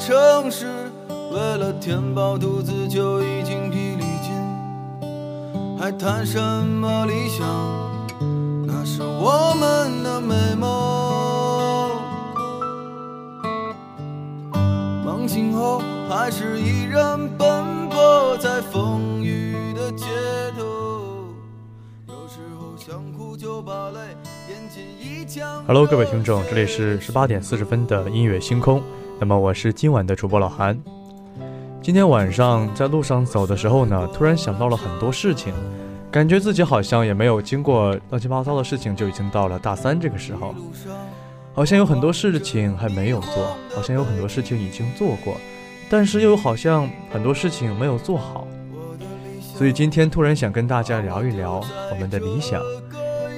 城市为了填饱肚子就已经疲力尽，还谈什么理想？那是我们的美梦。梦醒后还是依然奔波在风雨的街头，有时候想哭就把泪咽进一腔。Hello，各位听众，这里是十八点四十分的音乐星空。那么我是今晚的主播老韩。今天晚上在路上走的时候呢，突然想到了很多事情，感觉自己好像也没有经过乱七八糟的事情，就已经到了大三这个时候，好像有很多事情还没有做，好像有很多事情已经做过，但是又好像很多事情没有做好。所以今天突然想跟大家聊一聊我们的理想，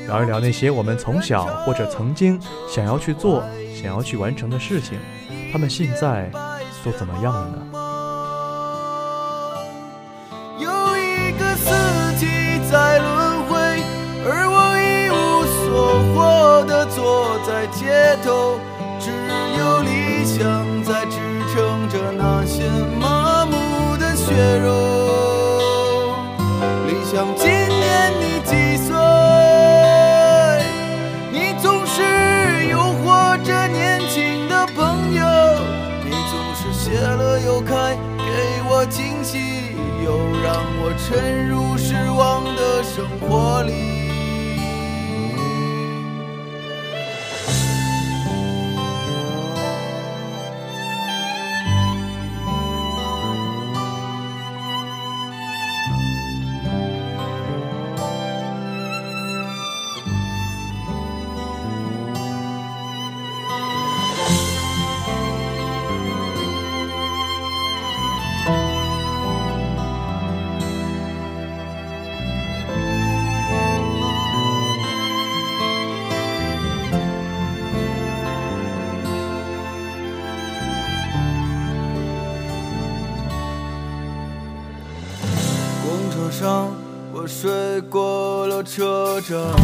聊一聊那些我们从小或者曾经想要去做、想要去完成的事情。他们现在都怎么样了呢？有一个四季在轮回，而我一无所获的坐在街头，只有理想在支撑着那些麻木的血肉。活力。车站。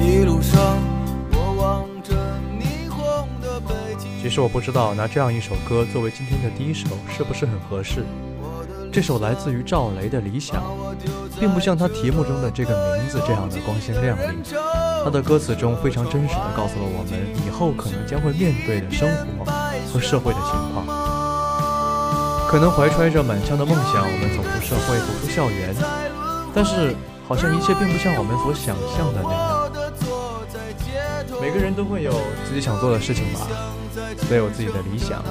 一路上，我望着霓虹的北京。其实我不知道拿这样一首歌作为今天的第一首是不是很合适。这首来自于赵雷的《理想》，并不像他题目中的这个名字这样的光鲜亮丽。他的歌词中非常真实的告诉了我们以后可能将会面对的生活和社会的情况。可能怀揣着满腔的梦想，我们走出社会，走出校园，但是好像一切并不像我们所想象的那样。每个人都会有自己想做的事情吧，都有自己的理想，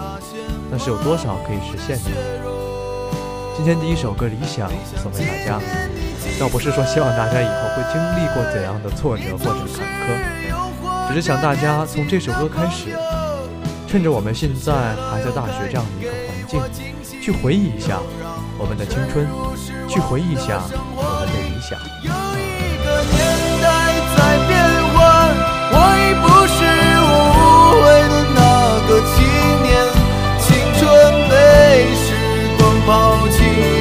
但是有多少可以实现呢？今天第一首歌《理想》送给大家，倒不是说希望大家以后会经历过怎样的挫折或者坎坷，只是想大家从这首歌开始，趁着我们现在还在大学这样的一个环境。去回忆一下我们的青春去回忆一下我们的理想。有一个年代在变换我已不是无悔的那个青年。青春被时光抛弃。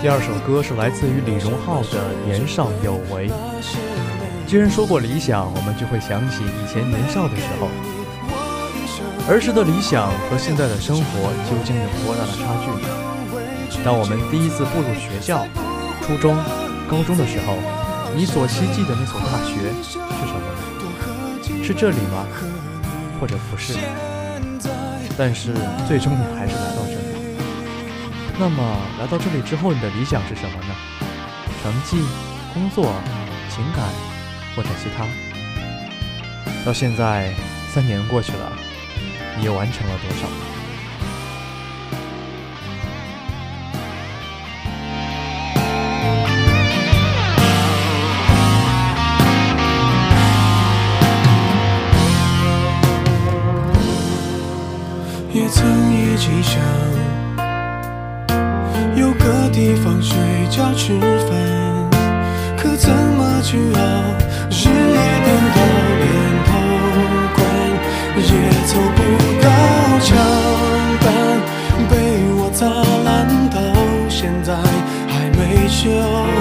第二首歌是来自于李荣浩的《年少有为》。既然说过理想，我们就会想起以前年少的时候。儿时的理想和现在的生活究竟有多大的差距呢？当我们第一次步入学校、初中、高中的时候，你所希冀的那所大学是什么呢？是这里吗？或者不是？但是最终你还是来到这。那么来到这里之后，你的理想是什么呢？成绩、工作、情感，或者其他？到现在三年过去了，你又完成了多少？也曾一起想。吃饭，可怎么去熬？日夜颠倒，连头款也凑不到墙板，被我砸烂到现在还没修。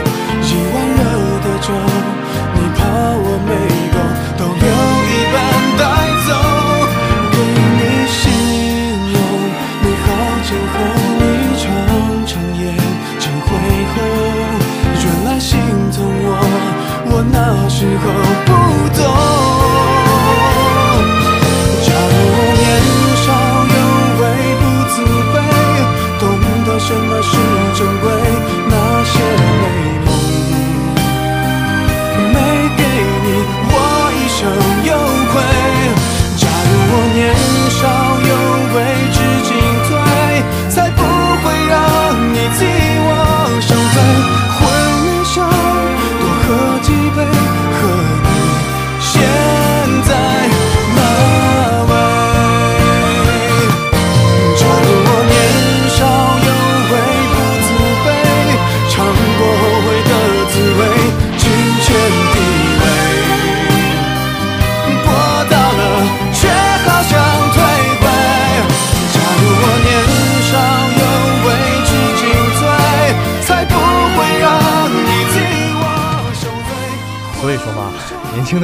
候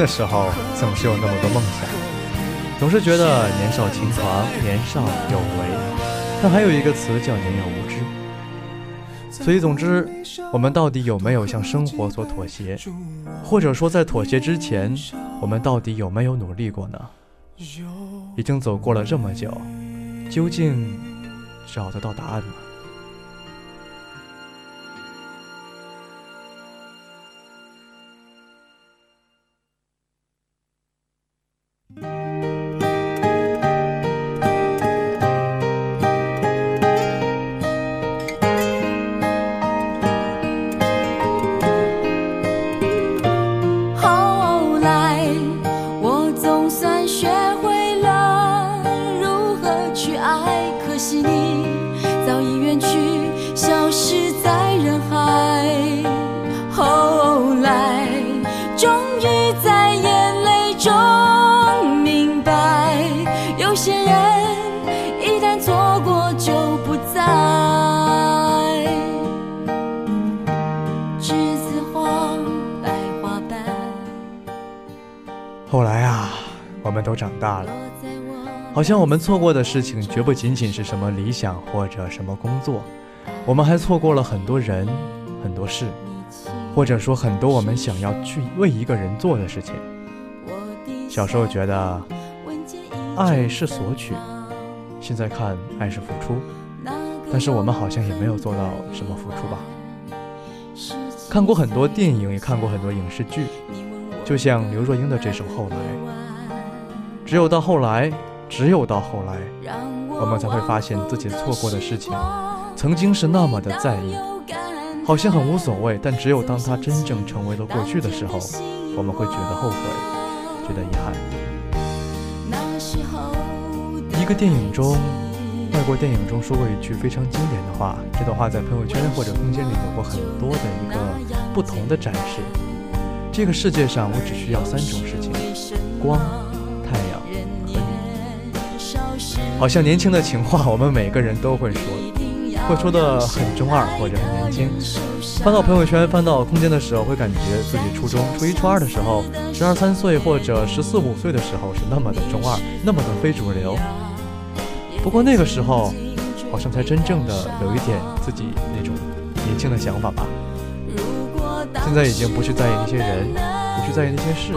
时候总是有那么多梦想，总是觉得年少轻狂、年少有为，但还有一个词叫年幼无知。所以，总之，我们到底有没有向生活所妥协？或者说，在妥协之前，我们到底有没有努力过呢？已经走过了这么久，究竟找得到答案吗？来啊，我们都长大了，好像我们错过的事情绝不仅仅是什么理想或者什么工作，我们还错过了很多人、很多事，或者说很多我们想要去为一个人做的事情。小时候觉得爱是索取，现在看爱是付出，但是我们好像也没有做到什么付出吧。看过很多电影，也看过很多影视剧，就像刘若英的这首《后来》，只有到后来，只有到后来，我们才会发现自己错过的事情，曾经是那么的在意，好像很无所谓，但只有当它真正成为了过去的时候，我们会觉得后悔，觉得遗憾。一个电影中。外国电影中说过一句非常经典的话，这段话在朋友圈或者空间里有过很多的一个不同的展示。这个世界上，我只需要三种事情：光、太阳和你。好像年轻的情话，我们每个人都会说，会说的很中二或者很年轻。翻到朋友圈、翻到空间的时候，会感觉自己初中、初一、初二的时候，十二三岁或者十四五岁的时候是那么的中二，那么的非主流。不过那个时候，好像才真正的有一点自己那种年轻的想法吧。现在已经不去在意那些人，不去在意那些事，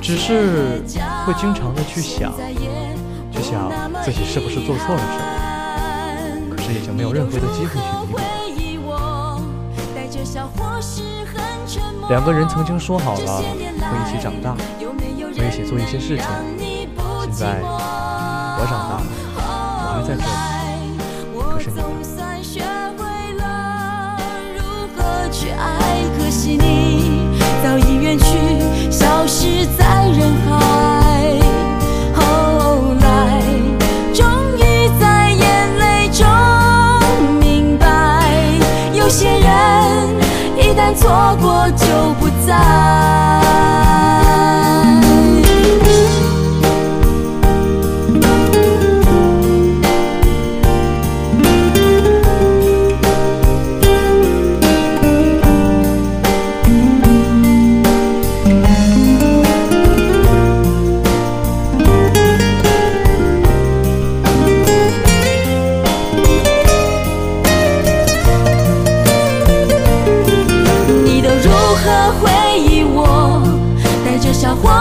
只是会经常的去想，去想自己是不是做错了什么。可是已经没有任何的机会去弥补。两个人曾经说好了会一起长大，会一起做一些事情，现在我长大了。我还在这里，可是你呢？消失在人海。后来，终于在眼泪中明白，有些人一旦错过就不再。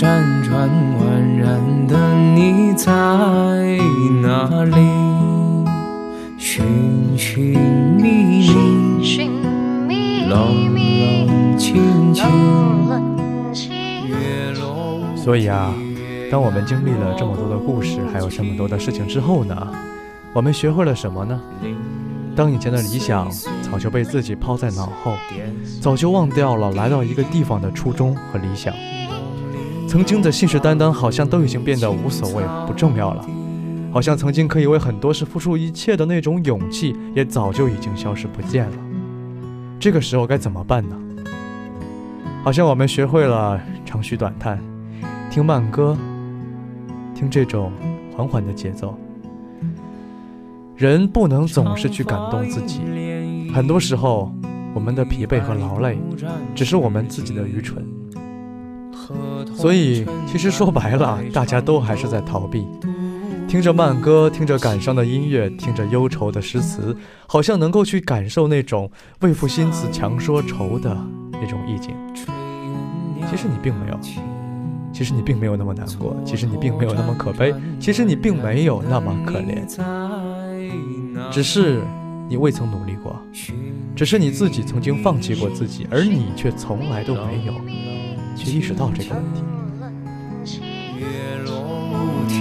辗转宛然的你在哪里？寻寻觅觅，冷冷清清，月落。所以啊，当我们经历了这么多的故事，还有这么多的事情之后呢，我们学会了什么呢？当以前的理想早就被自己抛在脑后，早就忘掉了来到一个地方的初衷和理想，曾经的信誓旦旦好像都已经变得无所谓、不重要了。好像曾经可以为很多事付出一切的那种勇气，也早就已经消失不见了。这个时候该怎么办呢？好像我们学会了长吁短叹，听慢歌，听这种缓缓的节奏。人不能总是去感动自己，很多时候我们的疲惫和劳累，只是我们自己的愚蠢。所以，其实说白了，大家都还是在逃避。听着慢歌，听着感伤的音乐，听着忧愁的诗词，好像能够去感受那种为赋新词强说愁的那种意境。其实你并没有，其实你并没有那么难过，其实你并没有那么可悲，其实你并没有那么可怜，只是你未曾努力过，只是你自己曾经放弃过自己，而你却从来都没有去意识到这个问题。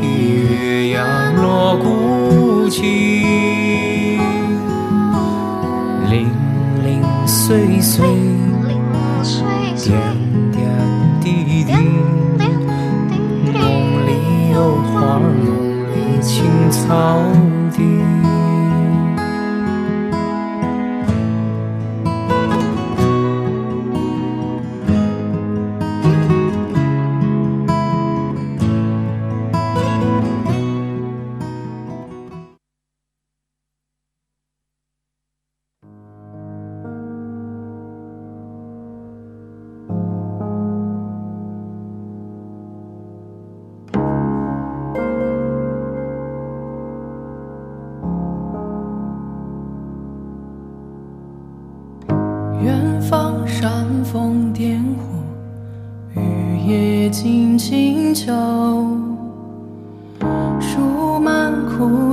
月牙落孤井，零零碎碎，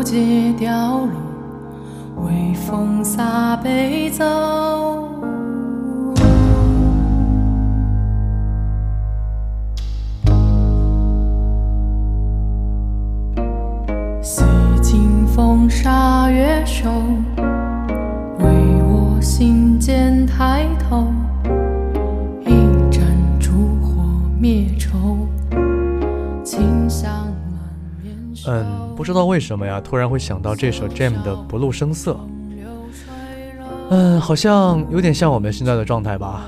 街凋落微风洒悲奏嗯不知道为什么呀，突然会想到这首 Jam 的《不露声色》。嗯，好像有点像我们现在的状态吧。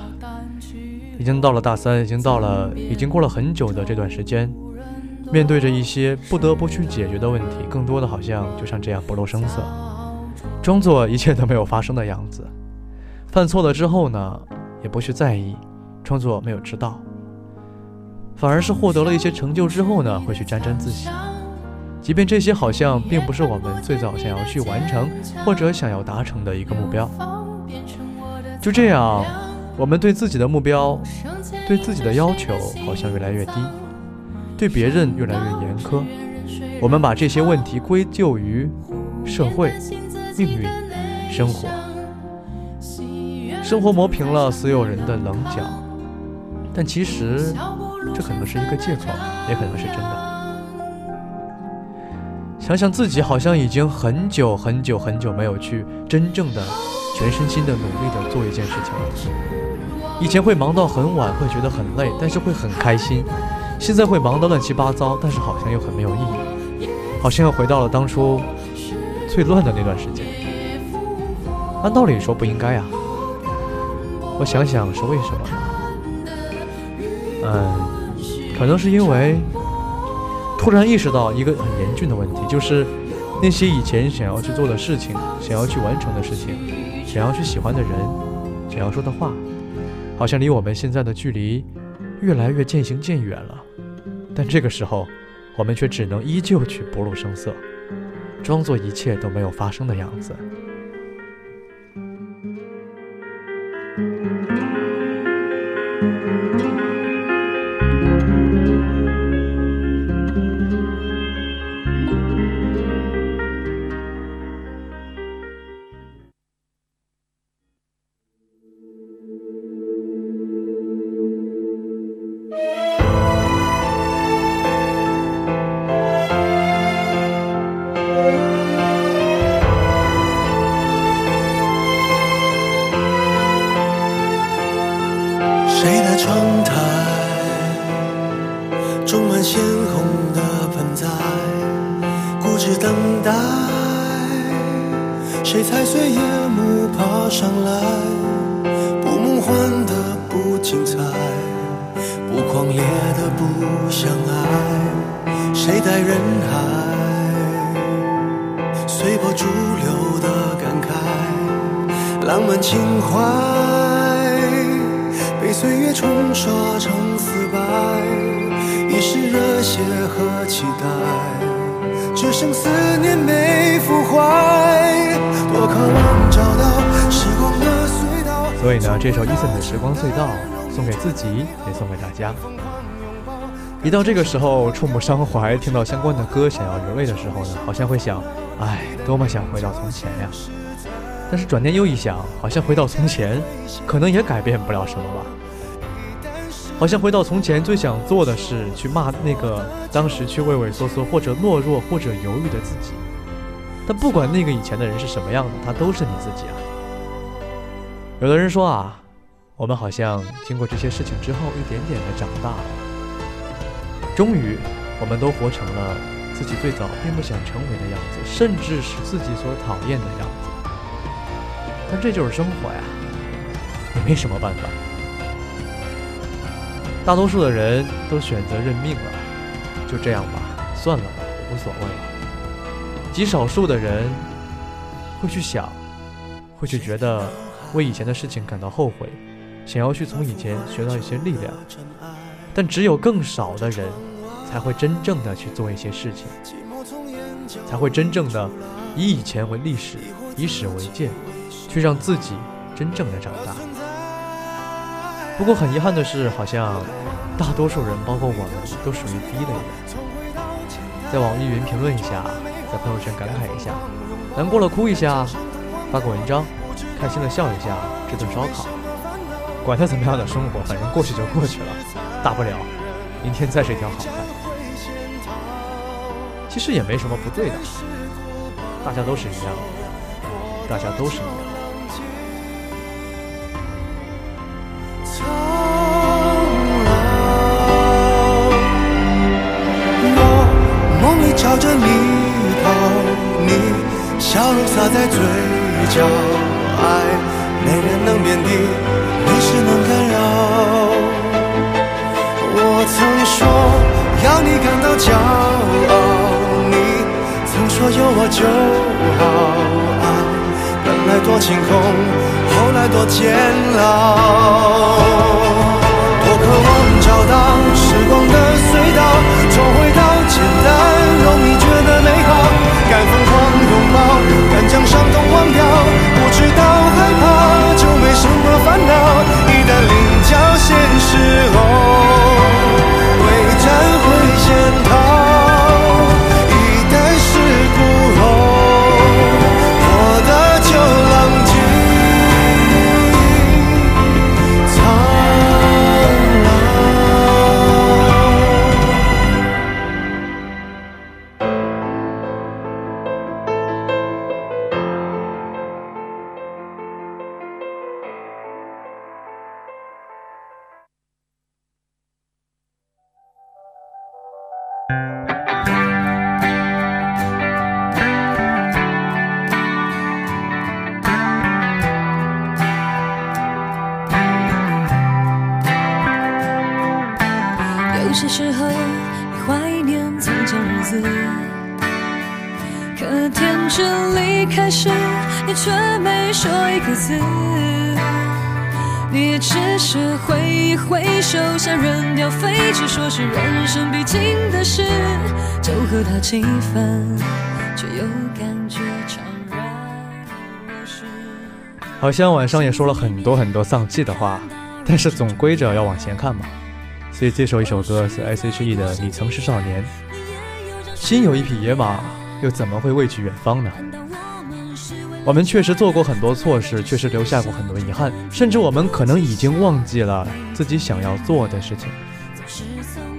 已经到了大三，已经到了，已经过了很久的这段时间，面对着一些不得不去解决的问题，更多的好像就像这样不露声色，装作一切都没有发生的样子。犯错了之后呢，也不去在意，装作没有知道。反而是获得了一些成就之后呢，会去沾沾自喜。即便这些好像并不是我们最早想要去完成或者想要达成的一个目标，就这样，我们对自己的目标、对自己的要求好像越来越低，对别人越来越严苛。我们把这些问题归咎于社会、命运、生活，生活磨平了所有人的棱角。但其实，这可能是一个借口，也可能是真的。想想自己，好像已经很久很久很久没有去真正的、全身心的努力的做一件事情了。以前会忙到很晚，会觉得很累，但是会很开心。现在会忙得乱七八糟，但是好像又很没有意义，好像又回到了当初最乱的那段时间。按道理说不应该呀，我想想是为什么？嗯，可能是因为。突然意识到一个很严峻的问题，就是那些以前想要去做的事情，想要去完成的事情，想要去喜欢的人，想要说的话，好像离我们现在的距离越来越渐行渐远了。但这个时候，我们却只能依旧去不露声色，装作一切都没有发生的样子。等待谁踩碎夜幕爬上来？不梦幻的不精彩，不狂烈的不相爱。谁在人海随波逐流的感慨？浪漫情怀被岁月冲刷成死白，一时热血和期待，只剩思念没腐坏。所以呢，这首 Eason 的《时光隧道》送给自己，也送给大家。一到这个时候，触目伤怀，听到相关的歌，想要流泪的时候呢，好像会想，哎，多么想回到从前呀！但是转念又一想，好像回到从前，可能也改变不了什么吧。好像回到从前，最想做的是去骂那个当时却畏畏缩缩，或者懦弱，或者犹豫的自己。但不管那个以前的人是什么样的，他都是你自己啊。有的人说啊，我们好像经过这些事情之后，一点点的长大了，终于，我们都活成了自己最早并不想成为的样子，甚至是自己所讨厌的样子。但这就是生活呀，也没什么办法。大多数的人都选择认命了，就这样吧，算了吧，无所谓了。极少数的人会去想，会去觉得为以前的事情感到后悔，想要去从以前学到一些力量。但只有更少的人才会真正的去做一些事情，才会真正的以以前为历史，以史为鉴，去让自己真正的长大。不过很遗憾的是，好像大多数人，包括我们，都属于 B 类的。在网易云评论一下。在朋友圈感慨一下，难过了哭一下，发个文章，开心的笑一下，吃顿烧烤，管他怎么样的生活，反正过去就过去了，大不了明天再是一条好汉。其实也没什么不对的，大家都是一样的，大家都是一样。在嘴角，爱没人能遍地，没事能干扰。我曾说要你感到骄傲，你曾说有我就好。爱本来多晴空，后来多煎熬。我渴望找到时光的隧道，重回到简单，容易觉得美好。敢疯狂拥抱，敢将伤痛忘掉，不知道害怕就没什么烦恼。一旦领教现实后，会战会你只是挥一挥手，想扔掉废纸，说是人生必经的事，就和他气愤，却又感觉怅然。好像晚上也说了很多很多丧气的话，但是总归着要往前看嘛。所以这首一首歌是 S.H.E 的《你曾是少年》，心有一匹野马，又怎么会畏惧远方呢？我们确实做过很多错事，确实留下过很多遗憾，甚至我们可能已经忘记了自己想要做的事情。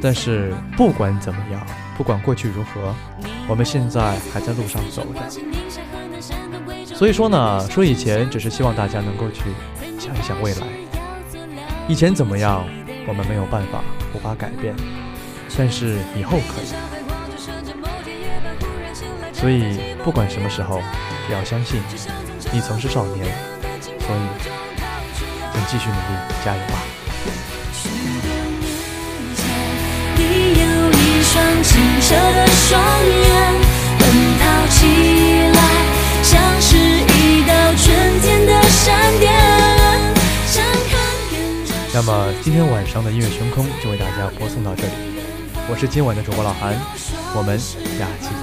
但是不管怎么样，不管过去如何，我们现在还在路上走着。所以说呢，说以前只是希望大家能够去想一想未来。以前怎么样，我们没有办法，无法改变，但是以后可以。所以不管什么时候。也要相信，你曾是少年，所以，请继续努力，加油吧！你有一双清澈的双眼，奔跑起来像是一道春天的闪电。那么今天晚上的音乐星空就为大家播送到这里，我是今晚的主播老韩，我们下期再。